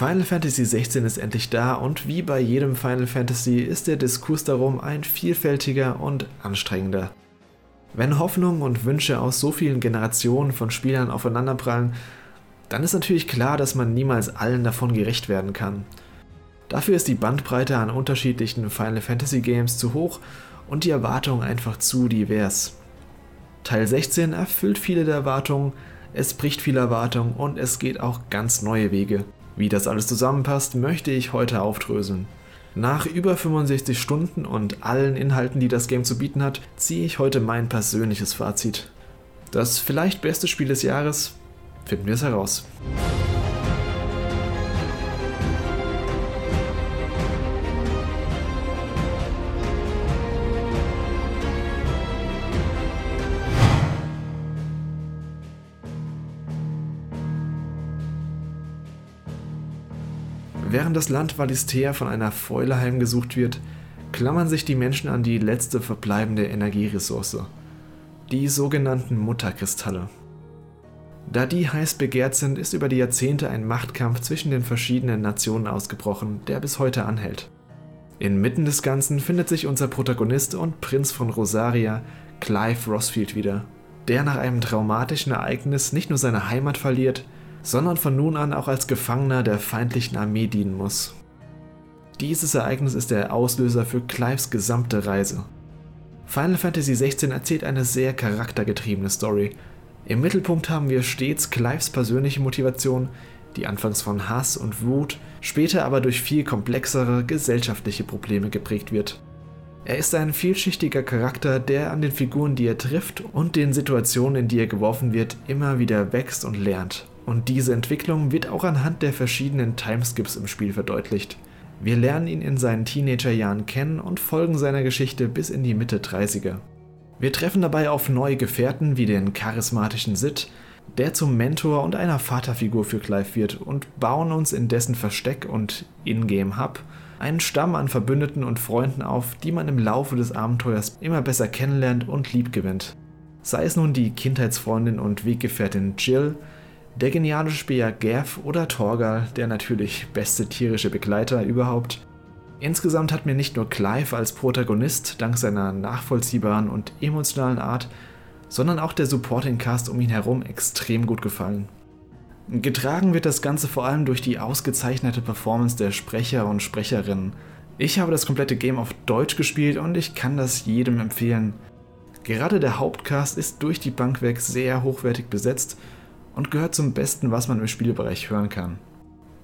Final Fantasy XVI ist endlich da und wie bei jedem Final Fantasy ist der Diskurs darum ein vielfältiger und anstrengender. Wenn Hoffnungen und Wünsche aus so vielen Generationen von Spielern aufeinanderprallen, dann ist natürlich klar, dass man niemals allen davon gerecht werden kann. Dafür ist die Bandbreite an unterschiedlichen Final Fantasy Games zu hoch und die Erwartungen einfach zu divers. Teil 16 erfüllt viele der Erwartungen, es bricht viele Erwartungen und es geht auch ganz neue Wege. Wie das alles zusammenpasst, möchte ich heute aufdröseln. Nach über 65 Stunden und allen Inhalten, die das Game zu bieten hat, ziehe ich heute mein persönliches Fazit. Das vielleicht beste Spiel des Jahres? Finden wir es heraus. Während das Land Valistea von einer Fäule heimgesucht wird, klammern sich die Menschen an die letzte verbleibende Energieressource, die sogenannten Mutterkristalle. Da die heiß begehrt sind, ist über die Jahrzehnte ein Machtkampf zwischen den verschiedenen Nationen ausgebrochen, der bis heute anhält. Inmitten des Ganzen findet sich unser Protagonist und Prinz von Rosaria, Clive Rossfield wieder, der nach einem traumatischen Ereignis nicht nur seine Heimat verliert, sondern von nun an auch als Gefangener der feindlichen Armee dienen muss. Dieses Ereignis ist der Auslöser für Clives gesamte Reise. Final Fantasy XVI erzählt eine sehr charaktergetriebene Story. Im Mittelpunkt haben wir stets Clives persönliche Motivation, die anfangs von Hass und Wut, später aber durch viel komplexere gesellschaftliche Probleme geprägt wird. Er ist ein vielschichtiger Charakter, der an den Figuren, die er trifft und den Situationen, in die er geworfen wird, immer wieder wächst und lernt. Und diese Entwicklung wird auch anhand der verschiedenen Timeskips im Spiel verdeutlicht. Wir lernen ihn in seinen Teenagerjahren kennen und folgen seiner Geschichte bis in die Mitte 30er. Wir treffen dabei auf neue Gefährten wie den charismatischen Sid, der zum Mentor und einer Vaterfigur für Clive wird und bauen uns in dessen Versteck und Ingame Hub einen Stamm an Verbündeten und Freunden auf, die man im Laufe des Abenteuers immer besser kennenlernt und liebgewinnt. Sei es nun die Kindheitsfreundin und Weggefährtin Jill, der geniale Speer Gav oder Torgal, der natürlich beste tierische Begleiter überhaupt. Insgesamt hat mir nicht nur Clive als Protagonist dank seiner nachvollziehbaren und emotionalen Art, sondern auch der Supporting Cast um ihn herum extrem gut gefallen. Getragen wird das Ganze vor allem durch die ausgezeichnete Performance der Sprecher und Sprecherinnen. Ich habe das komplette Game auf Deutsch gespielt und ich kann das jedem empfehlen. Gerade der Hauptcast ist durch die Bank weg sehr hochwertig besetzt und gehört zum Besten, was man im Spielbereich hören kann.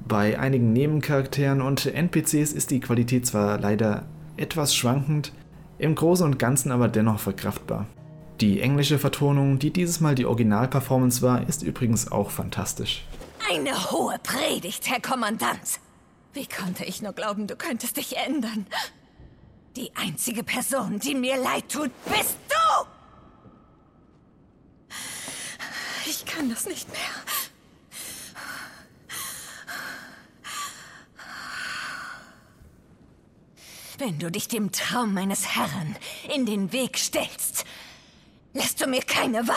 Bei einigen Nebencharakteren und NPCs ist die Qualität zwar leider etwas schwankend, im Großen und Ganzen aber dennoch verkraftbar. Die englische Vertonung, die dieses Mal die Originalperformance war, ist übrigens auch fantastisch. Eine hohe Predigt, Herr Kommandant. Wie konnte ich nur glauben, du könntest dich ändern? Die einzige Person, die mir leid tut, bist du! Ich kann das nicht mehr. Wenn du dich dem Traum meines Herrn in den Weg stellst, lässt du mir keine Wahl.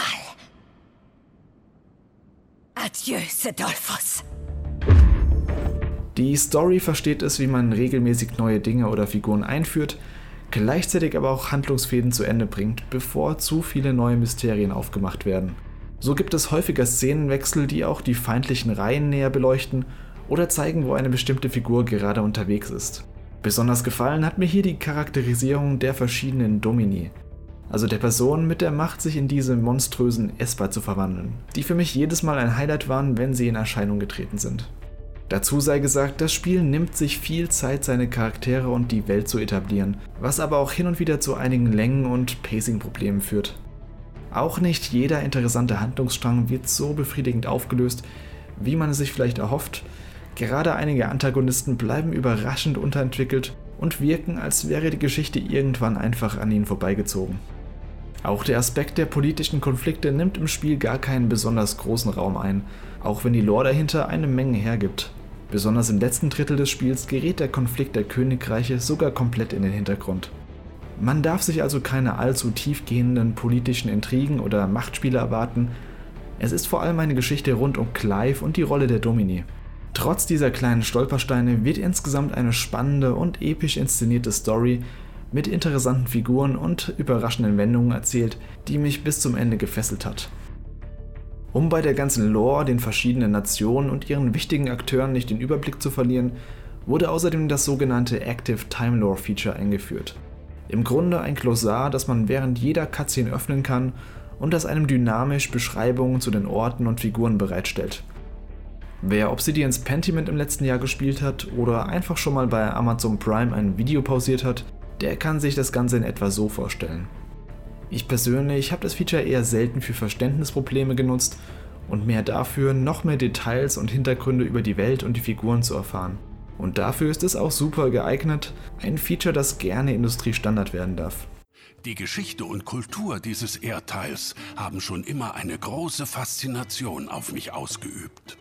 Adieu, Sedolphus. Die Story versteht es, wie man regelmäßig neue Dinge oder Figuren einführt, gleichzeitig aber auch Handlungsfäden zu Ende bringt, bevor zu viele neue Mysterien aufgemacht werden. So gibt es häufiger Szenenwechsel, die auch die feindlichen Reihen näher beleuchten oder zeigen, wo eine bestimmte Figur gerade unterwegs ist. Besonders gefallen hat mir hier die Charakterisierung der verschiedenen Domini, also der Personen mit der Macht, sich in diese monströsen Esper zu verwandeln, die für mich jedes Mal ein Highlight waren, wenn sie in Erscheinung getreten sind. Dazu sei gesagt, das Spiel nimmt sich viel Zeit, seine Charaktere und die Welt zu etablieren, was aber auch hin und wieder zu einigen Längen- und Pacing-Problemen führt. Auch nicht jeder interessante Handlungsstrang wird so befriedigend aufgelöst, wie man es sich vielleicht erhofft. Gerade einige Antagonisten bleiben überraschend unterentwickelt und wirken, als wäre die Geschichte irgendwann einfach an ihnen vorbeigezogen. Auch der Aspekt der politischen Konflikte nimmt im Spiel gar keinen besonders großen Raum ein, auch wenn die Lore dahinter eine Menge hergibt. Besonders im letzten Drittel des Spiels gerät der Konflikt der Königreiche sogar komplett in den Hintergrund. Man darf sich also keine allzu tiefgehenden politischen Intrigen oder Machtspiele erwarten. Es ist vor allem eine Geschichte rund um Clive und die Rolle der Domini. Trotz dieser kleinen Stolpersteine wird insgesamt eine spannende und episch inszenierte Story mit interessanten Figuren und überraschenden Wendungen erzählt, die mich bis zum Ende gefesselt hat. Um bei der ganzen Lore, den verschiedenen Nationen und ihren wichtigen Akteuren nicht den Überblick zu verlieren, wurde außerdem das sogenannte Active Time Lore Feature eingeführt. Im Grunde ein Glossar, das man während jeder Cutscene öffnen kann und das einem dynamisch Beschreibungen zu den Orten und Figuren bereitstellt. Wer Obsidians Pentiment im letzten Jahr gespielt hat oder einfach schon mal bei Amazon Prime ein Video pausiert hat, der kann sich das Ganze in etwa so vorstellen. Ich persönlich habe das Feature eher selten für Verständnisprobleme genutzt und mehr dafür, noch mehr Details und Hintergründe über die Welt und die Figuren zu erfahren. Und dafür ist es auch super geeignet, ein Feature, das gerne Industriestandard werden darf. Die Geschichte und Kultur dieses Erdteils haben schon immer eine große Faszination auf mich ausgeübt.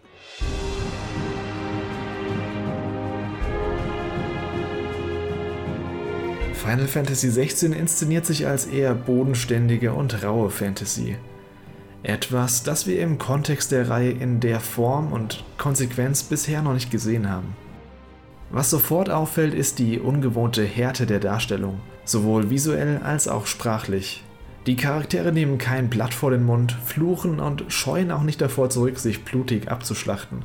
Final Fantasy XVI inszeniert sich als eher bodenständige und raue Fantasy. Etwas, das wir im Kontext der Reihe in der Form und Konsequenz bisher noch nicht gesehen haben. Was sofort auffällt, ist die ungewohnte Härte der Darstellung, sowohl visuell als auch sprachlich. Die Charaktere nehmen kein Blatt vor den Mund, fluchen und scheuen auch nicht davor zurück, sich blutig abzuschlachten.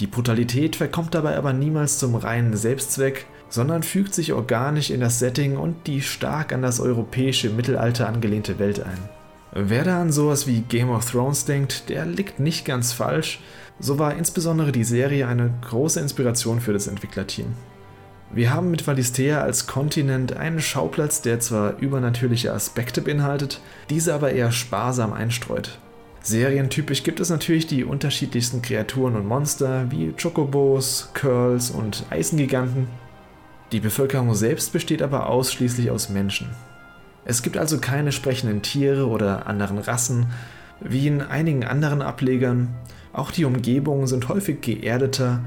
Die Brutalität verkommt dabei aber niemals zum reinen Selbstzweck, sondern fügt sich organisch in das Setting und die stark an das europäische Mittelalter angelehnte Welt ein. Wer da an sowas wie Game of Thrones denkt, der liegt nicht ganz falsch, so war insbesondere die Serie eine große Inspiration für das Entwicklerteam. Wir haben mit Valistea als Kontinent einen Schauplatz, der zwar übernatürliche Aspekte beinhaltet, diese aber eher sparsam einstreut. Serientypisch gibt es natürlich die unterschiedlichsten Kreaturen und Monster wie Chocobos, Curls und Eisengiganten, die Bevölkerung selbst besteht aber ausschließlich aus Menschen. Es gibt also keine sprechenden Tiere oder anderen Rassen, wie in einigen anderen Ablegern. Auch die Umgebungen sind häufig geerdeter.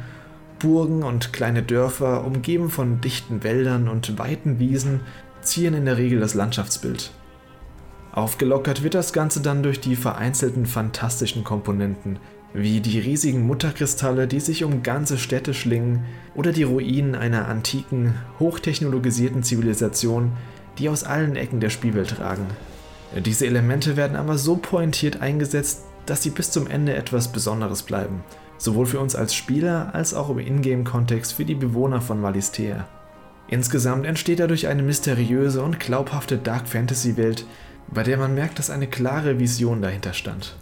Burgen und kleine Dörfer, umgeben von dichten Wäldern und weiten Wiesen, ziehen in der Regel das Landschaftsbild. Aufgelockert wird das Ganze dann durch die vereinzelten fantastischen Komponenten, wie die riesigen Mutterkristalle, die sich um ganze Städte schlingen, oder die Ruinen einer antiken, hochtechnologisierten Zivilisation, die aus allen Ecken der Spielwelt ragen. Diese Elemente werden aber so pointiert eingesetzt, dass sie bis zum Ende etwas Besonderes bleiben, sowohl für uns als Spieler als auch im Ingame-Kontext für die Bewohner von Valistea. Insgesamt entsteht dadurch eine mysteriöse und glaubhafte Dark Fantasy-Welt, bei der man merkt, dass eine klare Vision dahinter stand.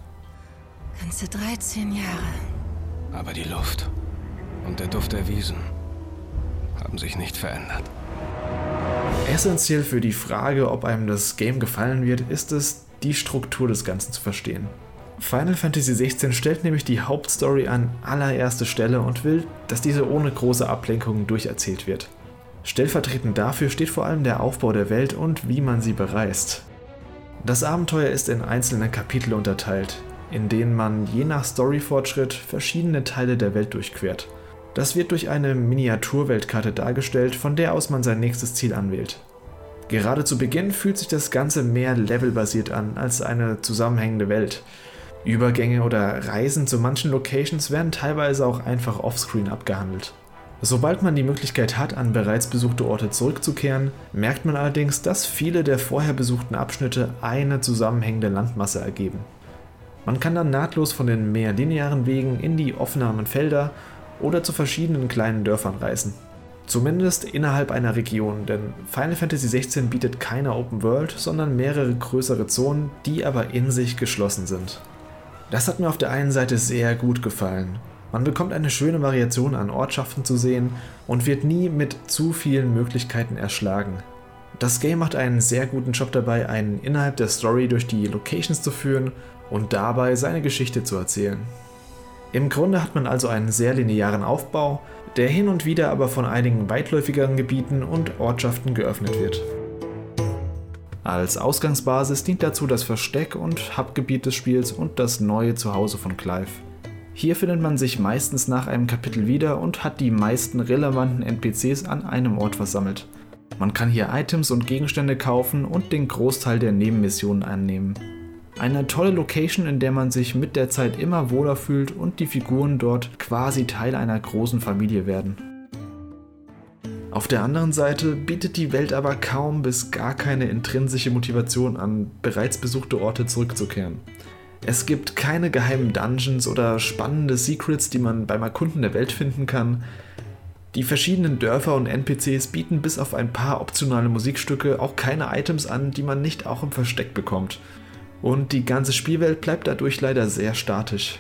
Ganze 13 Jahre. Aber die Luft und der Duft der Wiesen haben sich nicht verändert. Essentiell für die Frage, ob einem das Game gefallen wird, ist es, die Struktur des Ganzen zu verstehen. Final Fantasy XVI stellt nämlich die Hauptstory an allererste Stelle und will, dass diese ohne große Ablenkungen durcherzählt wird. Stellvertretend dafür steht vor allem der Aufbau der Welt und wie man sie bereist. Das Abenteuer ist in einzelne Kapitel unterteilt, in denen man je nach Storyfortschritt verschiedene Teile der Welt durchquert. Das wird durch eine Miniaturweltkarte dargestellt, von der aus man sein nächstes Ziel anwählt. Gerade zu Beginn fühlt sich das Ganze mehr levelbasiert an als eine zusammenhängende Welt. Übergänge oder Reisen zu manchen Locations werden teilweise auch einfach offscreen abgehandelt. Sobald man die Möglichkeit hat, an bereits besuchte Orte zurückzukehren, merkt man allerdings, dass viele der vorher besuchten Abschnitte eine zusammenhängende Landmasse ergeben. Man kann dann nahtlos von den mehr linearen Wegen in die offenen Felder oder zu verschiedenen kleinen Dörfern reisen. Zumindest innerhalb einer Region, denn Final Fantasy XVI bietet keine Open World, sondern mehrere größere Zonen, die aber in sich geschlossen sind. Das hat mir auf der einen Seite sehr gut gefallen. Man bekommt eine schöne Variation an Ortschaften zu sehen und wird nie mit zu vielen Möglichkeiten erschlagen. Das Game macht einen sehr guten Job dabei, einen innerhalb der Story durch die Locations zu führen und dabei seine Geschichte zu erzählen. Im Grunde hat man also einen sehr linearen Aufbau, der hin und wieder aber von einigen weitläufigeren Gebieten und Ortschaften geöffnet wird. Als Ausgangsbasis dient dazu das Versteck und Hubgebiet des Spiels und das neue Zuhause von Clive. Hier findet man sich meistens nach einem Kapitel wieder und hat die meisten relevanten NPCs an einem Ort versammelt. Man kann hier Items und Gegenstände kaufen und den Großteil der Nebenmissionen annehmen. Eine tolle Location, in der man sich mit der Zeit immer wohler fühlt und die Figuren dort quasi Teil einer großen Familie werden. Auf der anderen Seite bietet die Welt aber kaum bis gar keine intrinsische Motivation an, bereits besuchte Orte zurückzukehren. Es gibt keine geheimen Dungeons oder spannende Secrets, die man beim Erkunden der Welt finden kann. Die verschiedenen Dörfer und NPCs bieten bis auf ein paar optionale Musikstücke auch keine Items an, die man nicht auch im Versteck bekommt. Und die ganze Spielwelt bleibt dadurch leider sehr statisch.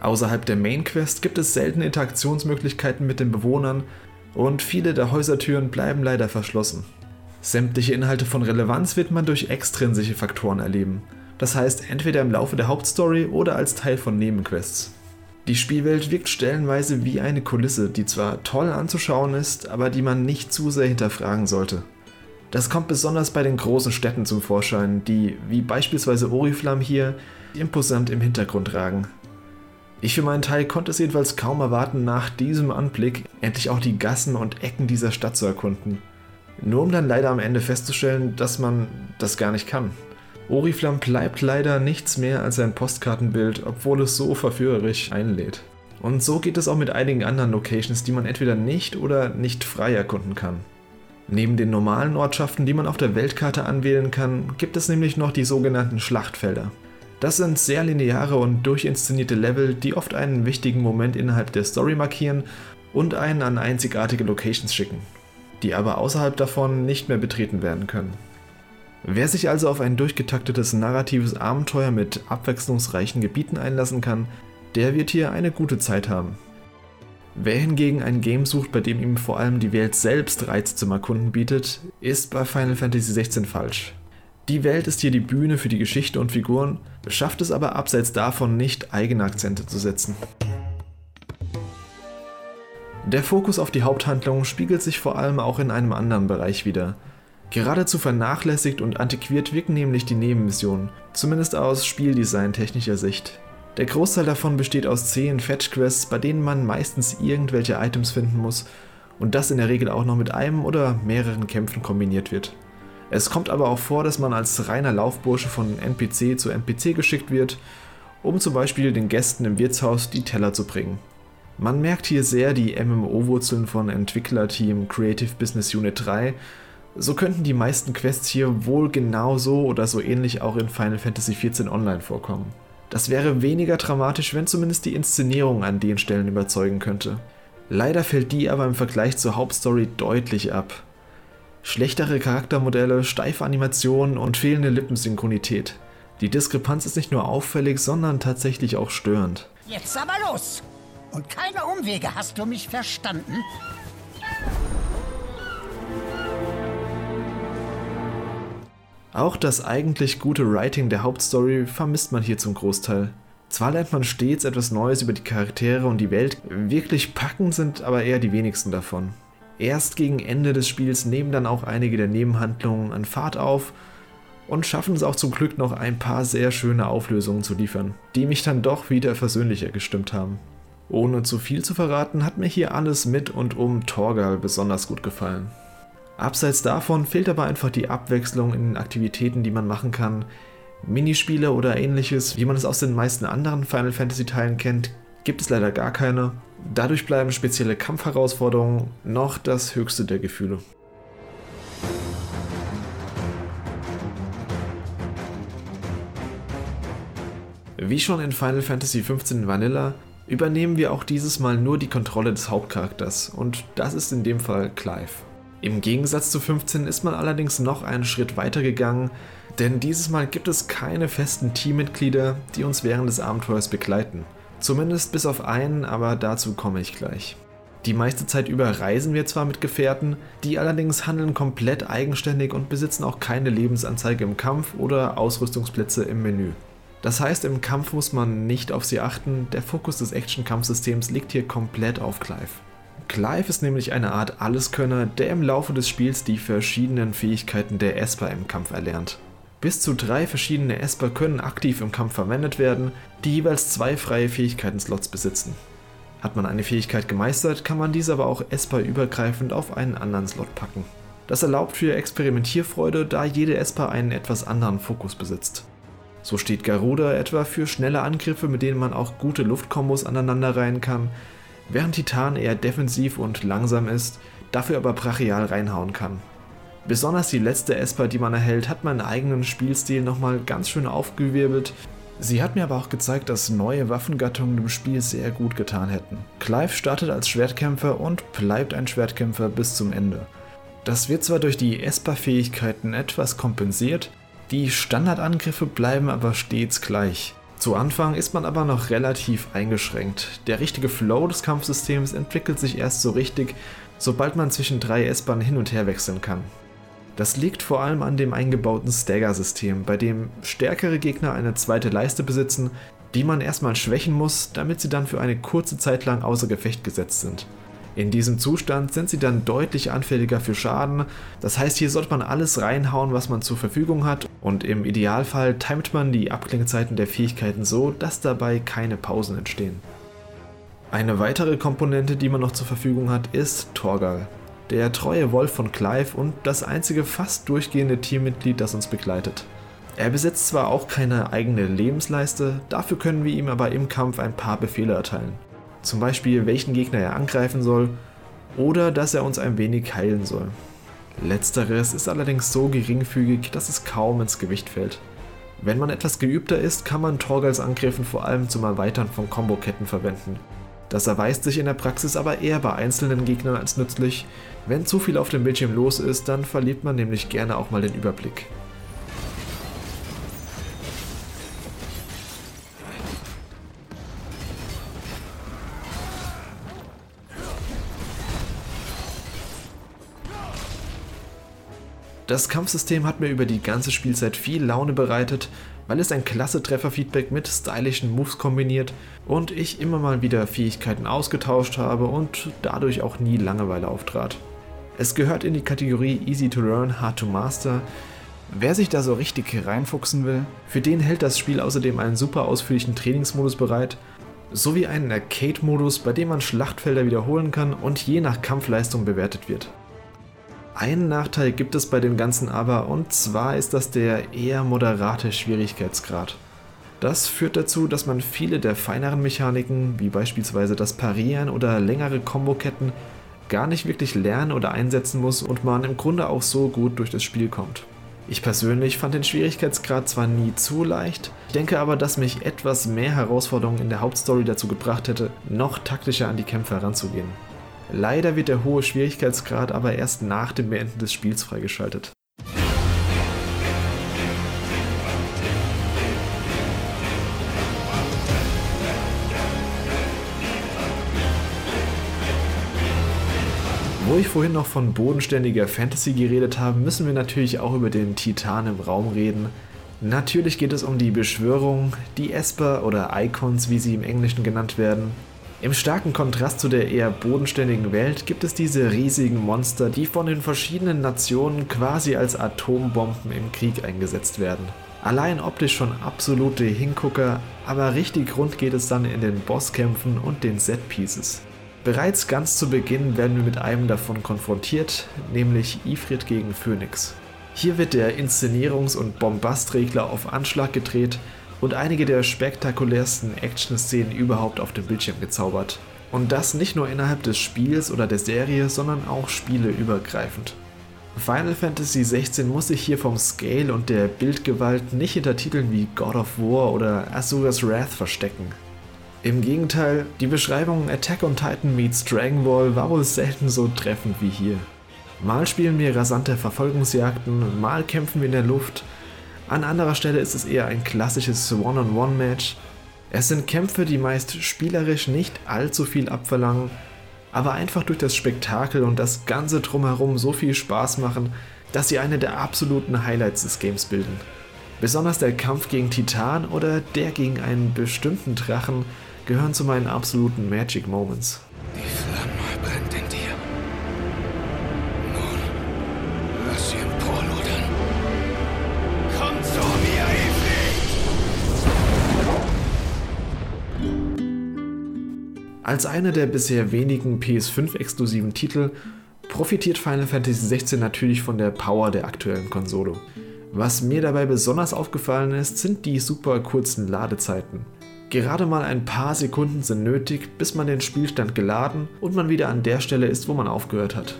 Außerhalb der Main Quest gibt es seltene Interaktionsmöglichkeiten mit den Bewohnern und viele der Häusertüren bleiben leider verschlossen. Sämtliche Inhalte von Relevanz wird man durch extrinsische Faktoren erleben. Das heißt, entweder im Laufe der Hauptstory oder als Teil von Nebenquests. Die Spielwelt wirkt stellenweise wie eine Kulisse, die zwar toll anzuschauen ist, aber die man nicht zu sehr hinterfragen sollte. Das kommt besonders bei den großen Städten zum Vorschein, die, wie beispielsweise Oriflam hier, imposant im Hintergrund ragen. Ich für meinen Teil konnte es jedenfalls kaum erwarten, nach diesem Anblick endlich auch die Gassen und Ecken dieser Stadt zu erkunden. Nur um dann leider am Ende festzustellen, dass man das gar nicht kann. Oriflam bleibt leider nichts mehr als ein Postkartenbild, obwohl es so verführerisch einlädt. Und so geht es auch mit einigen anderen Locations, die man entweder nicht oder nicht frei erkunden kann. Neben den normalen Ortschaften, die man auf der Weltkarte anwählen kann, gibt es nämlich noch die sogenannten Schlachtfelder. Das sind sehr lineare und durchinszenierte Level, die oft einen wichtigen Moment innerhalb der Story markieren und einen an einzigartige Locations schicken, die aber außerhalb davon nicht mehr betreten werden können. Wer sich also auf ein durchgetaktetes narratives Abenteuer mit abwechslungsreichen Gebieten einlassen kann, der wird hier eine gute Zeit haben. Wer hingegen ein Game sucht, bei dem ihm vor allem die Welt selbst Reize zum Erkunden bietet, ist bei Final Fantasy XVI falsch. Die Welt ist hier die Bühne für die Geschichte und Figuren, schafft es aber abseits davon nicht, eigene Akzente zu setzen. Der Fokus auf die Haupthandlung spiegelt sich vor allem auch in einem anderen Bereich wider. Geradezu vernachlässigt und antiquiert wirken nämlich die Nebenmissionen, zumindest aus Spieldesign-technischer Sicht. Der Großteil davon besteht aus zehn Fetch-Quests, bei denen man meistens irgendwelche Items finden muss und das in der Regel auch noch mit einem oder mehreren Kämpfen kombiniert wird. Es kommt aber auch vor, dass man als reiner Laufbursche von NPC zu NPC geschickt wird, um zum Beispiel den Gästen im Wirtshaus die Teller zu bringen. Man merkt hier sehr die MMO-Wurzeln von Entwicklerteam Creative Business Unit 3. So könnten die meisten Quests hier wohl genauso oder so ähnlich auch in Final Fantasy XIV Online vorkommen. Das wäre weniger dramatisch, wenn zumindest die Inszenierung an den Stellen überzeugen könnte. Leider fällt die aber im Vergleich zur Hauptstory deutlich ab. Schlechtere Charaktermodelle, steife Animationen und fehlende Lippensynchronität. Die Diskrepanz ist nicht nur auffällig, sondern tatsächlich auch störend. Jetzt aber los! Und keine Umwege, hast du mich verstanden? Auch das eigentlich gute Writing der Hauptstory vermisst man hier zum Großteil. Zwar lernt man stets etwas Neues über die Charaktere und die Welt, wirklich packend sind aber eher die wenigsten davon. Erst gegen Ende des Spiels nehmen dann auch einige der Nebenhandlungen an Fahrt auf und schaffen es auch zum Glück noch ein paar sehr schöne Auflösungen zu liefern, die mich dann doch wieder versöhnlicher gestimmt haben. Ohne zu viel zu verraten, hat mir hier alles mit und um Torgal besonders gut gefallen. Abseits davon fehlt aber einfach die Abwechslung in den Aktivitäten, die man machen kann. Minispiele oder ähnliches, wie man es aus den meisten anderen Final Fantasy Teilen kennt, gibt es leider gar keine. Dadurch bleiben spezielle Kampfherausforderungen noch das höchste der Gefühle. Wie schon in Final Fantasy XV Vanilla übernehmen wir auch dieses Mal nur die Kontrolle des Hauptcharakters und das ist in dem Fall Clive. Im Gegensatz zu 15 ist man allerdings noch einen Schritt weiter gegangen, denn dieses Mal gibt es keine festen Teammitglieder, die uns während des Abenteuers begleiten. Zumindest bis auf einen, aber dazu komme ich gleich. Die meiste Zeit über reisen wir zwar mit Gefährten, die allerdings handeln komplett eigenständig und besitzen auch keine Lebensanzeige im Kampf oder Ausrüstungsplätze im Menü. Das heißt, im Kampf muss man nicht auf sie achten, der Fokus des Action-Kampfsystems liegt hier komplett auf Clive. Clive ist nämlich eine Art Alleskönner, der im Laufe des Spiels die verschiedenen Fähigkeiten der Esper im Kampf erlernt. Bis zu drei verschiedene Esper können aktiv im Kampf verwendet werden, die jeweils zwei freie Fähigkeiten-Slots besitzen. Hat man eine Fähigkeit gemeistert, kann man diese aber auch Esper-übergreifend auf einen anderen Slot packen. Das erlaubt für Experimentierfreude, da jede Esper einen etwas anderen Fokus besitzt. So steht Garuda etwa für schnelle Angriffe, mit denen man auch gute Luftkombos aneinanderreihen kann, während Titan eher defensiv und langsam ist, dafür aber brachial reinhauen kann. Besonders die letzte Esper, die man erhält, hat meinen eigenen Spielstil nochmal ganz schön aufgewirbelt. Sie hat mir aber auch gezeigt, dass neue Waffengattungen dem Spiel sehr gut getan hätten. Clive startet als Schwertkämpfer und bleibt ein Schwertkämpfer bis zum Ende. Das wird zwar durch die Esper-Fähigkeiten etwas kompensiert, die Standardangriffe bleiben aber stets gleich. Zu Anfang ist man aber noch relativ eingeschränkt. Der richtige Flow des Kampfsystems entwickelt sich erst so richtig, sobald man zwischen drei S-Bahnen hin und her wechseln kann. Das liegt vor allem an dem eingebauten Stagger-System, bei dem stärkere Gegner eine zweite Leiste besitzen, die man erstmal schwächen muss, damit sie dann für eine kurze Zeit lang außer Gefecht gesetzt sind. In diesem Zustand sind sie dann deutlich anfälliger für Schaden, das heißt hier sollte man alles reinhauen, was man zur Verfügung hat und im Idealfall timet man die Abklingzeiten der Fähigkeiten so, dass dabei keine Pausen entstehen. Eine weitere Komponente, die man noch zur Verfügung hat, ist Torgal der treue Wolf von Clive und das einzige fast durchgehende Teammitglied, das uns begleitet. Er besitzt zwar auch keine eigene Lebensleiste, dafür können wir ihm aber im Kampf ein paar Befehle erteilen. Zum Beispiel, welchen Gegner er angreifen soll oder dass er uns ein wenig heilen soll. Letzteres ist allerdings so geringfügig, dass es kaum ins Gewicht fällt. Wenn man etwas geübter ist, kann man Torgals Angriffen vor allem zum Erweitern von Komboketten verwenden, das erweist sich in der Praxis aber eher bei einzelnen Gegnern als nützlich. Wenn zu viel auf dem Bildschirm los ist, dann verliert man nämlich gerne auch mal den Überblick. Das Kampfsystem hat mir über die ganze Spielzeit viel Laune bereitet weil es ein klasse Trefferfeedback mit stylischen Moves kombiniert und ich immer mal wieder Fähigkeiten ausgetauscht habe und dadurch auch nie Langeweile auftrat. Es gehört in die Kategorie Easy to Learn, Hard to Master. Wer sich da so richtig reinfuchsen will, für den hält das Spiel außerdem einen super ausführlichen Trainingsmodus bereit, sowie einen Arcade-Modus, bei dem man Schlachtfelder wiederholen kann und je nach Kampfleistung bewertet wird. Einen Nachteil gibt es bei dem Ganzen aber, und zwar ist das der eher moderate Schwierigkeitsgrad. Das führt dazu, dass man viele der feineren Mechaniken, wie beispielsweise das Parieren oder längere Komboketten, gar nicht wirklich lernen oder einsetzen muss und man im Grunde auch so gut durch das Spiel kommt. Ich persönlich fand den Schwierigkeitsgrad zwar nie zu leicht, denke aber, dass mich etwas mehr Herausforderungen in der Hauptstory dazu gebracht hätte, noch taktischer an die Kämpfe heranzugehen. Leider wird der hohe Schwierigkeitsgrad aber erst nach dem Beenden des Spiels freigeschaltet. Wo ich vorhin noch von bodenständiger Fantasy geredet habe, müssen wir natürlich auch über den Titan im Raum reden. Natürlich geht es um die Beschwörung, die Esper oder Icons, wie sie im Englischen genannt werden, im starken Kontrast zu der eher bodenständigen Welt gibt es diese riesigen Monster, die von den verschiedenen Nationen quasi als Atombomben im Krieg eingesetzt werden. Allein optisch schon absolute Hingucker, aber richtig rund geht es dann in den Bosskämpfen und den Set-Pieces. Bereits ganz zu Beginn werden wir mit einem davon konfrontiert, nämlich Ifrit gegen Phoenix. Hier wird der Inszenierungs- und Bombastregler auf Anschlag gedreht und einige der spektakulärsten Action-Szenen überhaupt auf dem Bildschirm gezaubert. Und das nicht nur innerhalb des Spiels oder der Serie, sondern auch spieleübergreifend. Final Fantasy XVI muss sich hier vom Scale und der Bildgewalt nicht hinter Titeln wie God of War oder Asura's Wrath verstecken. Im Gegenteil, die Beschreibung Attack on Titan meets Dragon Ball war wohl selten so treffend wie hier. Mal spielen wir rasante Verfolgungsjagden, mal kämpfen wir in der Luft an anderer Stelle ist es eher ein klassisches One-on-One-Match. Es sind Kämpfe, die meist spielerisch nicht allzu viel abverlangen, aber einfach durch das Spektakel und das ganze drumherum so viel Spaß machen, dass sie eine der absoluten Highlights des Games bilden. Besonders der Kampf gegen Titan oder der gegen einen bestimmten Drachen gehören zu meinen absoluten Magic Moments. Die Flamme Als einer der bisher wenigen PS5-exklusiven Titel profitiert Final Fantasy XVI natürlich von der Power der aktuellen Konsole. Was mir dabei besonders aufgefallen ist, sind die super kurzen Ladezeiten. Gerade mal ein paar Sekunden sind nötig, bis man den Spielstand geladen und man wieder an der Stelle ist, wo man aufgehört hat.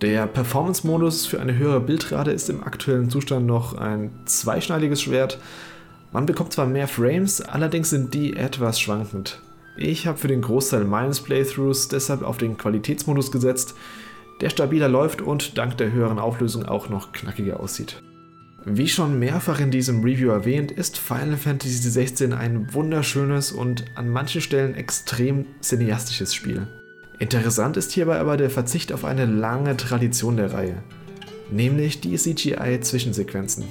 Der Performance-Modus für eine höhere Bildrate ist im aktuellen Zustand noch ein zweischneidiges Schwert. Man bekommt zwar mehr Frames, allerdings sind die etwas schwankend. Ich habe für den Großteil meines Playthroughs deshalb auf den Qualitätsmodus gesetzt, der stabiler läuft und dank der höheren Auflösung auch noch knackiger aussieht. Wie schon mehrfach in diesem Review erwähnt, ist Final Fantasy XVI ein wunderschönes und an manchen Stellen extrem cineastisches Spiel. Interessant ist hierbei aber der Verzicht auf eine lange Tradition der Reihe, nämlich die CGI-Zwischensequenzen.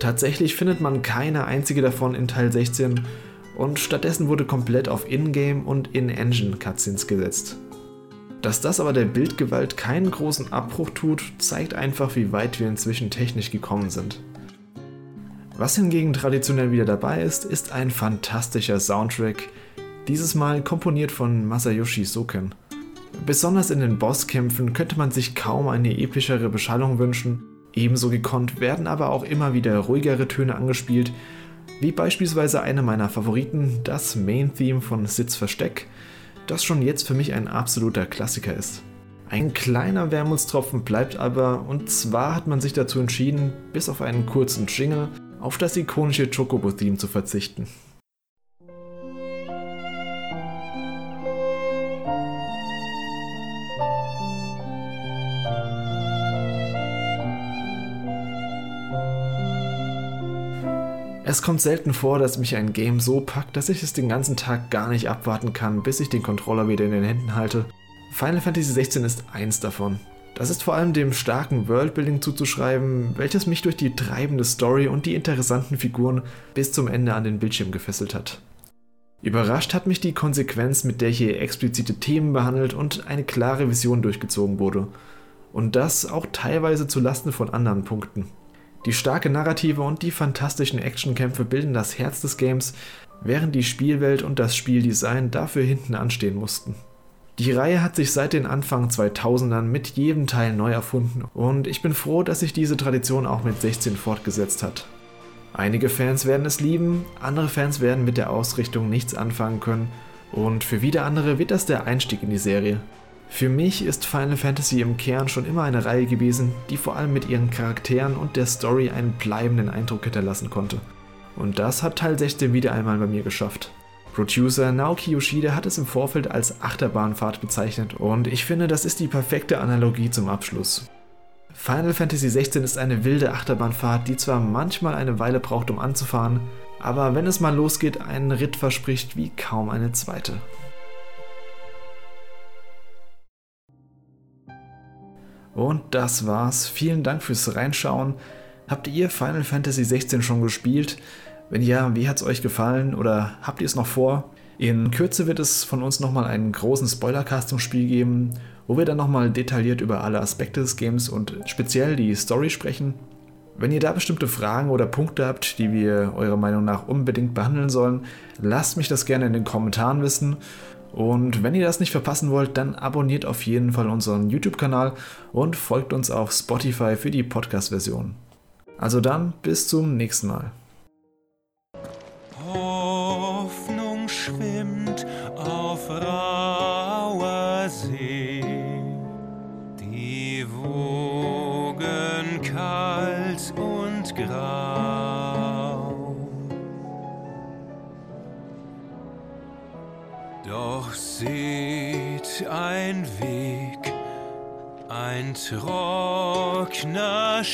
Tatsächlich findet man keine einzige davon in Teil 16 und stattdessen wurde komplett auf Ingame und In-Engine Cutscenes gesetzt. Dass das aber der Bildgewalt keinen großen Abbruch tut, zeigt einfach, wie weit wir inzwischen technisch gekommen sind. Was hingegen traditionell wieder dabei ist, ist ein fantastischer Soundtrack, dieses Mal komponiert von Masayoshi Soken. Besonders in den Bosskämpfen könnte man sich kaum eine epischere Beschallung wünschen, ebenso gekonnt werden aber auch immer wieder ruhigere Töne angespielt, wie beispielsweise eine meiner Favoriten, das Main-Theme von Sitz Versteck, das schon jetzt für mich ein absoluter Klassiker ist. Ein kleiner Wermutstropfen bleibt aber, und zwar hat man sich dazu entschieden, bis auf einen kurzen Jingle auf das ikonische Chocobo-Theme zu verzichten. Es kommt selten vor, dass mich ein Game so packt, dass ich es den ganzen Tag gar nicht abwarten kann, bis ich den Controller wieder in den Händen halte. Final Fantasy XVI ist eins davon. Das ist vor allem dem starken Worldbuilding zuzuschreiben, welches mich durch die treibende Story und die interessanten Figuren bis zum Ende an den Bildschirm gefesselt hat. Überrascht hat mich die Konsequenz, mit der hier explizite Themen behandelt und eine klare Vision durchgezogen wurde. Und das auch teilweise zu Lasten von anderen Punkten. Die starke Narrative und die fantastischen Actionkämpfe bilden das Herz des Games, während die Spielwelt und das Spieldesign dafür hinten anstehen mussten. Die Reihe hat sich seit den Anfang 2000ern mit jedem Teil neu erfunden und ich bin froh, dass sich diese Tradition auch mit 16 fortgesetzt hat. Einige Fans werden es lieben, andere Fans werden mit der Ausrichtung nichts anfangen können und für wieder andere wird das der Einstieg in die Serie. Für mich ist Final Fantasy im Kern schon immer eine Reihe gewesen, die vor allem mit ihren Charakteren und der Story einen bleibenden Eindruck hinterlassen konnte. Und das hat Teil 16 wieder einmal bei mir geschafft. Producer Naoki Yoshida hat es im Vorfeld als Achterbahnfahrt bezeichnet und ich finde, das ist die perfekte Analogie zum Abschluss. Final Fantasy 16 ist eine wilde Achterbahnfahrt, die zwar manchmal eine Weile braucht, um anzufahren, aber wenn es mal losgeht, einen Ritt verspricht wie kaum eine zweite. Und das war's. Vielen Dank fürs Reinschauen. Habt ihr Final Fantasy 16 schon gespielt? Wenn ja, wie hat's euch gefallen oder habt ihr es noch vor? In Kürze wird es von uns nochmal einen großen Spoilercast zum Spiel geben, wo wir dann nochmal detailliert über alle Aspekte des Games und speziell die Story sprechen. Wenn ihr da bestimmte Fragen oder Punkte habt, die wir eurer Meinung nach unbedingt behandeln sollen, lasst mich das gerne in den Kommentaren wissen und wenn ihr das nicht verpassen wollt, dann abonniert auf jeden Fall unseren YouTube-Kanal und folgt uns auf Spotify für die Podcast-Version. Also dann, bis zum nächsten Mal. Ein trockener